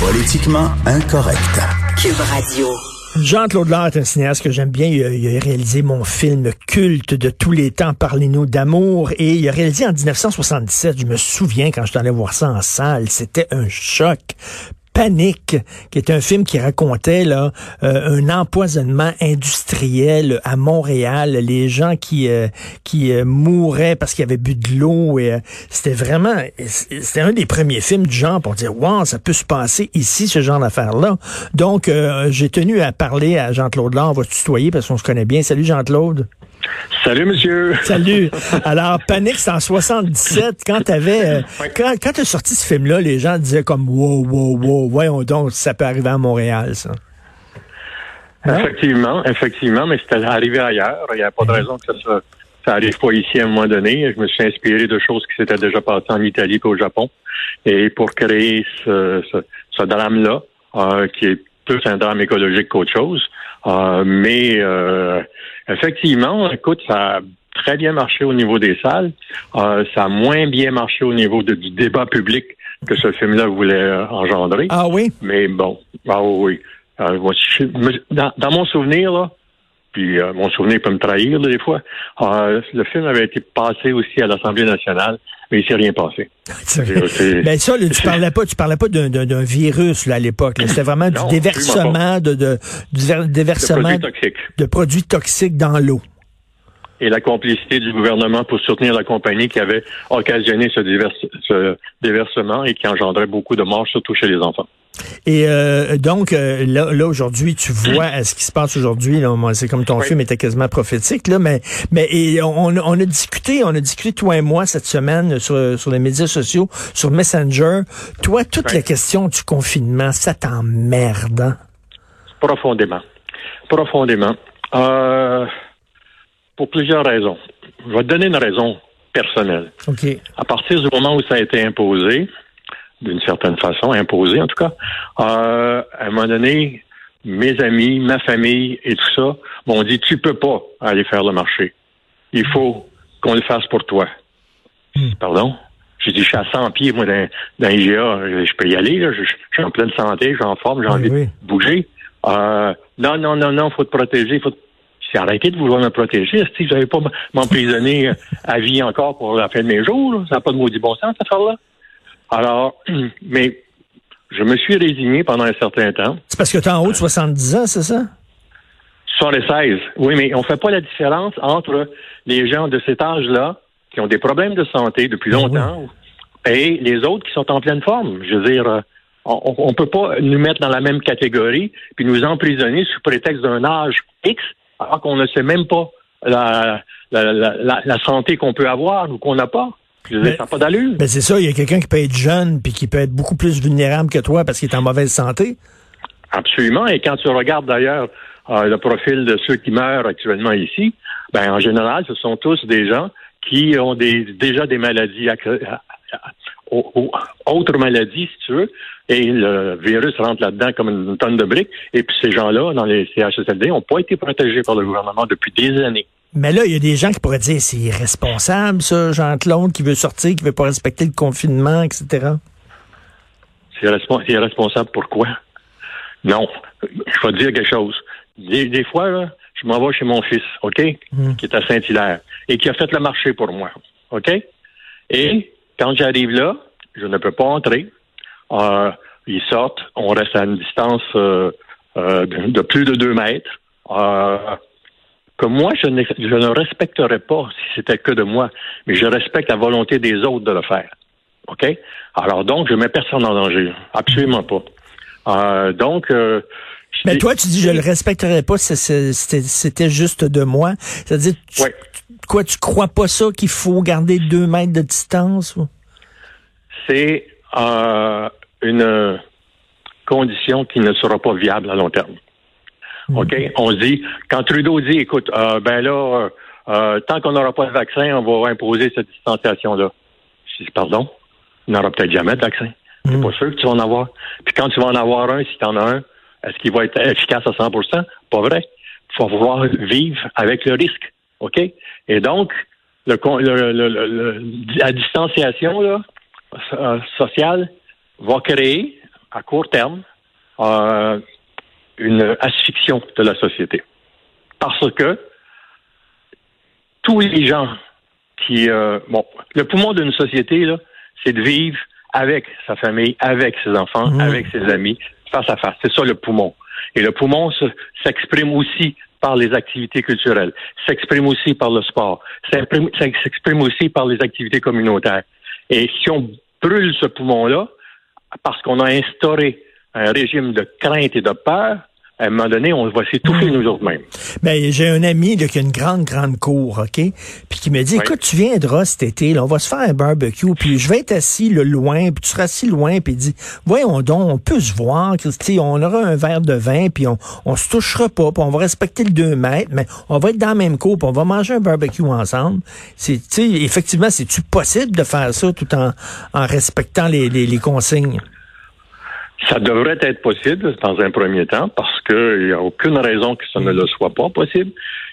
Politiquement incorrect. Cube Radio. Jean-Claude Lard est un cinéaste que j'aime bien. Il a, il a, réalisé mon film culte de tous les temps, Parlez-nous d'amour. Et il a réalisé en 1977, je me souviens quand je allé voir ça en salle, c'était un choc. Panique, qui est un film qui racontait euh, un empoisonnement industriel à Montréal, les gens qui euh, qui euh, mouraient parce qu'ils avaient bu de l'eau et c'était vraiment c'était un des premiers films du genre pour dire wow ça peut se passer ici ce genre d'affaires là. Donc j'ai tenu à parler à Jean-Claude là, on va se tutoyer parce qu'on se connaît bien. Salut Jean-Claude. Salut, monsieur. Salut. Alors, Panique, c'est en 77. Quand t'avais, euh, quand, quand t'as sorti ce film-là, les gens disaient comme, wow, wow, wow, voyons donc, ça peut arriver à Montréal, ça. Hein? Effectivement, effectivement, mais c'était arrivé ailleurs. Il n'y a pas de mhm. raison que ça, ça arrive pas ici à un moment donné. Je me suis inspiré de choses qui s'étaient déjà passées en Italie et au Japon. Et pour créer ce, ce, ce drame-là, euh, qui est plus un drame écologique qu'autre chose, euh, mais euh, effectivement, écoute, ça a très bien marché au niveau des salles. Euh, ça a moins bien marché au niveau du débat public que ce film-là voulait engendrer. Ah oui? Mais bon, ah oui. dans, dans, mon souvenir, là, puis mon souvenir peut me trahir des fois, le film avait été passé aussi à l'Assemblée nationale mais il s'est rien passé. Ben, ça, tu parlais pas, tu parlais pas d'un virus là, à l'époque. C'était vraiment du déversement de, de, du déversement de produits toxiques, de produits toxiques dans l'eau. Et la complicité du gouvernement pour soutenir la compagnie qui avait occasionné ce, ce déversement et qui engendrait beaucoup de morts, surtout chez les enfants. Et euh, donc, euh, là, là aujourd'hui, tu vois euh, ce qui se passe aujourd'hui. C'est comme ton film était quasiment prophétique, là, mais mais et on, on, a discuté, on a discuté toi et moi cette semaine sur, sur les médias sociaux, sur Messenger. Toi, toutes les questions du confinement, ça t'emmerde. Hein? Profondément, profondément. pour plusieurs raisons. Je vais te donner une raison personnelle. Ok. À partir du moment où ça a été imposé, d'une certaine façon, imposé en tout cas. Euh, à un moment donné, mes amis, ma famille et tout ça m'ont dit tu peux pas aller faire le marché. Il faut qu'on le fasse pour toi. Hmm. Pardon? J'ai dit, je suis à 100 pieds, moi, d'un IGA. Je peux y aller, là. Je, suis en pleine santé, j'ai en forme, j'ai envie de bouger. Euh, non, non, non, non, faut te protéger. Faut C'est arrêté de vouloir me protéger. Si vous n'avez pas m'emprisonner à vie encore pour la fin de mes jours, ça n'a pas de maudit bon sens, cette affaire-là? Alors, mais je me suis résigné pendant un certain temps. C'est parce que tu es en haut de 70 ans, c'est ça? 16. Oui, mais on ne fait pas la différence entre les gens de cet âge-là qui ont des problèmes de santé depuis ben longtemps et les autres qui sont en pleine forme. Je veux dire, euh, on ne peut pas nous mettre dans la même catégorie puis nous emprisonner sous prétexte d'un âge X alors qu'on ne sait même pas la, la, la, la santé qu'on peut avoir ou qu'on n'a pas. Ça pas d'allure. Ben c'est ça, il y a quelqu'un qui peut être jeune puis qui peut être beaucoup plus vulnérable que toi parce qu'il est en mauvaise santé. Absolument. Et quand tu regardes d'ailleurs euh, le profil de ceux qui meurent actuellement ici, ben en général, ce sont tous des gens qui ont des, déjà des maladies, autres maladies, si tu veux, et le virus rentre là-dedans comme une tonne de briques. Et puis ces gens-là, dans les CHSLD, n'ont pas été protégés par le gouvernement depuis des années. Mais là, il y a des gens qui pourraient dire c'est irresponsable, ça, Jean-Claude, qui veut sortir, qui veut pas respecter le confinement, etc. C'est irresponsable pourquoi? Non. Je vais te dire quelque chose. Des, fois, là, je m'en vais chez mon fils, OK? Hmm. Qui est à Saint-Hilaire et qui a fait le marché pour moi. OK? Et quand j'arrive là, je ne peux pas entrer. Euh, ils sortent, on reste à une distance euh, euh, de, plus de deux mètres. Que moi, je ne, je ne respecterais pas si c'était que de moi, mais je respecte la volonté des autres de le faire. OK? Alors donc, je mets personne en danger. Absolument pas. Euh, donc, euh, mais toi, tu dis je le respecterais pas si c'était juste de moi. C'est-à-dire, quoi, tu crois pas ça qu'il faut garder deux mètres de distance? C'est euh, une condition qui ne sera pas viable à long terme. OK? On dit, quand Trudeau dit, écoute, euh, ben là, euh, euh, tant qu'on n'aura pas de vaccin, on va imposer cette distanciation-là. Je dis, pardon? Il n'aura peut-être jamais de vaccin. C'est pas sûr que tu vas en avoir. Puis quand tu vas en avoir un, si tu en as un, est-ce qu'il va être efficace à 100% Pas vrai. Tu vas pouvoir vivre avec le risque. OK? Et donc, le- le- le- la distanciation là, euh, sociale va créer, à court terme, euh, une asphyxion de la société. Parce que tous les gens qui... euh, bon, le poumon d'une société, là, c'est de vivre avec sa famille, avec ses enfants, Mhm. avec ses amis, face à face. C'est ça le poumon. Et le poumon se- s'exprime aussi par les activités culturelles, s'exprime aussi par le sport, s'exprime aussi par les activités communautaires. Et si on brûle ce poumon-là, parce qu'on a instauré un régime de crainte et de peur, à un moment donné, on va s'étouffer nous autres mêmes. Ben, j'ai un ami là, qui a une grande, grande cour, OK? Puis qui me dit, Ouais. écoute, tu viendras cet été, là, on va se faire un barbecue, puis je vais être assis là, loin, puis tu seras assis loin, puis il dit, voyons donc, on peut se voir, on aura un verre de vin, puis on, on se touchera pas, puis on va respecter le 2 mètres, mais on va être dans la même cour, puis on va manger un barbecue ensemble. C'est, tu sais, effectivement, c'est-tu possible de faire ça tout en, en respectant les, les, les consignes? Ça devrait être possible dans un premier temps parce qu'il n'y a aucune raison que ça ne le soit pas possible.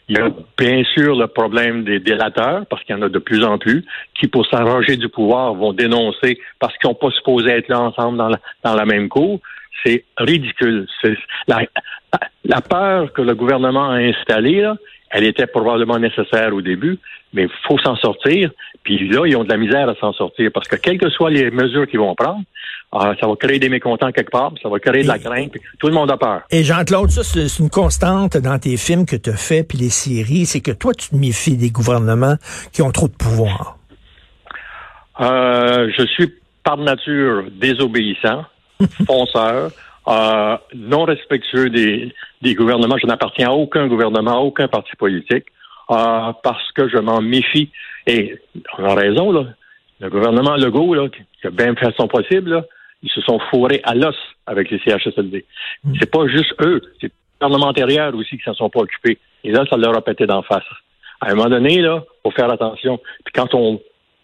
Il y a bien sûr le problème des délateurs parce qu'il y en a de plus en plus qui, pour s'arranger du pouvoir, vont dénoncer parce qu'ils n'ont pas supposé être là ensemble dans la, même cour. C'est ridicule. La peur que le gouvernement a installée, là, elle était probablement nécessaire au début, mais il faut s'en sortir. Puis là, ils ont de la misère à s'en sortir parce que quelles que soient les mesures qu'ils vont prendre, euh, ça va créer des mécontents quelque part, ça va créer de la crainte, puis tout le monde a peur. Et Jean-Claude, ça, c'est une constante dans tes films que tu as fait, puis les séries, c'est que toi, tu te méfies des gouvernements qui ont trop de pouvoir. Euh, je suis par nature désobéissant, fonceur, euh, non respectueux des, des gouvernements. Je n'appartiens à aucun gouvernement, à aucun parti politique, euh, parce que je m'en méfie. Et on a raison, là. Le gouvernement Legault, là, qui a bien fait son possible, là, ils se sont fourrés à l'os avec les CHSLD. C'est pas juste eux, c'est les gouvernements antérieurs aussi qui s'en sont pas occupés. Et là, ça leur a pété d'en face. À un moment donné, là, faut faire attention. Puis quand on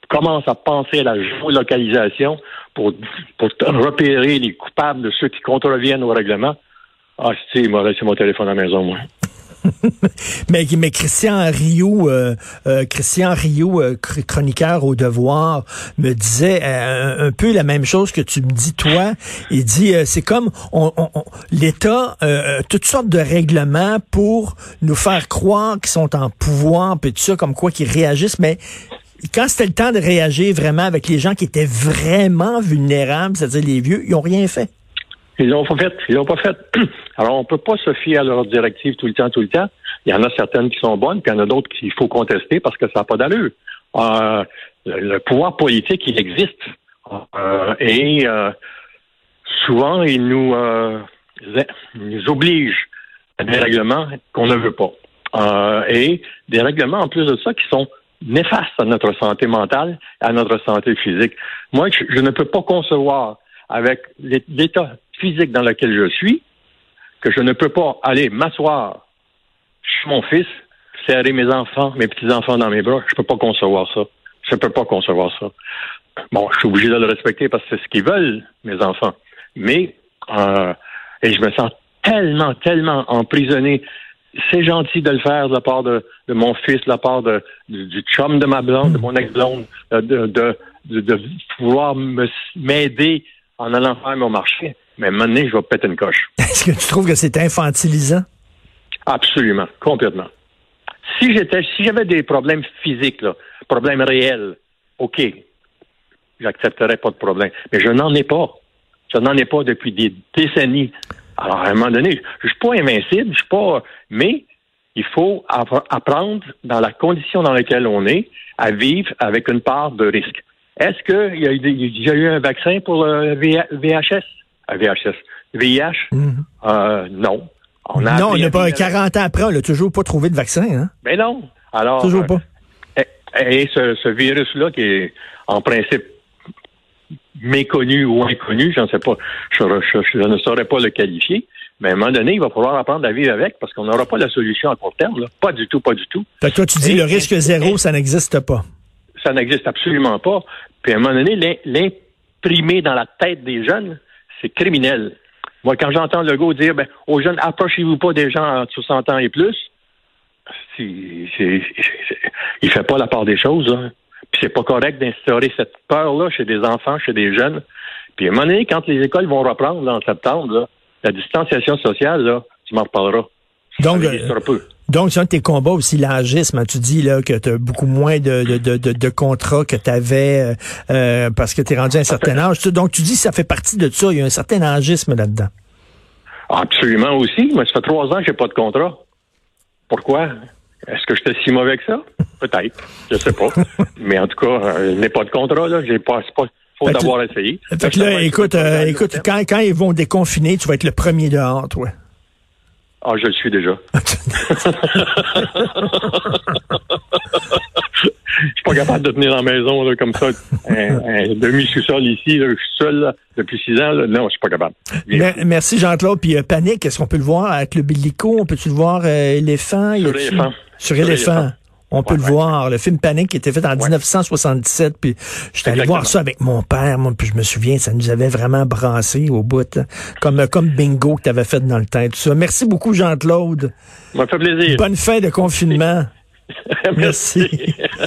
commence à penser à la géolocalisation pour, pour repérer les coupables de ceux qui contreviennent au règlement, ah, si, il m'a laissé mon téléphone à la maison, moi. Mais, mais Christian Rio, euh, euh, Christian Rio, euh, chr- chroniqueur au Devoir, me disait un, peu la même chose que tu me dis toi. Il dit c'est comme on, on- l'État toutes sortes de règlements pour nous faire croire qu'ils sont en pouvoir, puis tout ça, comme quoi qu'ils réagissent, mais quand c'était le temps de réagir vraiment avec les gens qui étaient vraiment vulnérables, c'est-à-dire les vieux, ils ont rien fait. Ils l'ont pas fait. Ils l'ont pas fait. Alors, on peut pas se fier à leurs directives tout le temps, tout le temps. Il y en a certaines qui sont bonnes, puis il y en a d'autres qu'il faut contester parce que ça n'a pas d'allure. Euh, le, pouvoir politique, il existe. Euh, et euh, souvent, il nous, euh, nous oblige à des règlements qu'on ne veut pas. Euh, et des règlements, en plus de ça, qui sont néfastes à notre santé mentale, à notre santé physique. Moi, je ne peux pas concevoir avec l'é- l'état physique dans lequel je suis que je ne peux pas aller m'asseoir chez mon fils, serrer mes enfants, mes petits-enfants dans mes bras. Je peux pas concevoir ça. Je peux pas concevoir ça. Bon, je suis obligé de le respecter parce que c'est ce qu'ils veulent, mes enfants. Mais, euh, et je me sens tellement, tellement emprisonné. C'est gentil de le faire de la part de, mon fils, de la part de, du, chum de ma blonde, de mon ex-blonde, de, de, de, de, m'aider en allant faire mon marché. Mais maintenant, je vais péter une coche. Est-ce que tu trouves que c'est infantilisant? Absolument, complètement. Si j'étais, si j'avais des problèmes physiques, là, problèmes réels, OK, j'accepterais pas de problème. Mais je n'en ai pas. Je n'en ai pas depuis des décennies. Alors, à un moment donné, je suis pas invincible, je suis pas, mais il faut appre- apprendre dans la condition dans laquelle on est à vivre avec une part de risque. Est-ce qu'il y y a eu un vaccin pour le VH- VHS? Euh, VHS. VIH? Euh, non. On a non, on n'a pas vivre avec- 40 ans après, on n'a toujours pas trouvé de vaccin, hein? mais non. Alors, Toujours euh, pas. Et, et ce, ce virus-là, qui est en principe méconnu ou inconnu, je ne sais pas, je, je, ne saurais pas le qualifier. Mais à un moment donné, il va falloir apprendre à vivre avec parce qu'on n'aura pas la solution à court terme. Là. Pas du tout, pas du tout. Fait que toi, tu dis Et- le risque et- zéro, ça n'existe pas. Ça n'existe absolument pas. Puis à un moment donné, l'im- l'imprimer dans la tête des jeunes, c'est criminel. Moi, quand j'entends Legault dire ben, aux jeunes, approchez-vous pas des gens entre 60 ans et plus, il fait pas la part des choses. Là. Puis c'est pas correct d'instaurer cette peur-là chez des enfants, chez des jeunes. Puis à un moment donné, quand les écoles vont reprendre là, en septembre, là, la distanciation sociale, là, tu m'en reparleras. Donc, euh, peu. Donc, c'est un de tes combats aussi, l'agisme. hein. Tu dis là que tu as beaucoup moins de, de, de, de, de contrats que tu avais parce que tu es rendu à un certain âge. Donc, tu dis que ça fait partie de ça. Il y a un certain agisme là-dedans. Absolument aussi. Moi, ça fait trois ans que j'ai pas de contrat. Pourquoi? Est-ce que j'étais si mauvais que ça? Peut-être. Je sais pas. Mais en tout cas, euh, je n'ai pas de contrat, là. J'ai pas, c'est pas, faut que- d'avoir essayé. Fait que là, écoute, euh, écoute, quand, quand ils vont déconfiner, tu vas être le premier dehors, toi. Ah, je le suis déjà. Je suis pas capable de tenir la maison, là, comme ça. Un, un demi-sous-sol ici, là, je suis seul, là, depuis six ans, là. Non, je suis pas capable. Mer- merci Jean-Claude. Puis euh, Panique, est-ce qu'on peut le voir avec le Billico? On peut-tu le voir euh, éléphant? Sur éléphant. Sur Sur éléphant. éléphant. On peut Ouais, le ouais. voir. Le film Panique qui était fait en 1977. Puis j'étais allé voir ça avec mon père. Moi, puis je me souviens, ça nous avait vraiment brassé au bout. là. Comme, comme bingo que tu avais fait dans le temps. Tout ça. Merci beaucoup, Jean-Claude. Ça m'a fait plaisir. Bonne fin de confinement. Merci.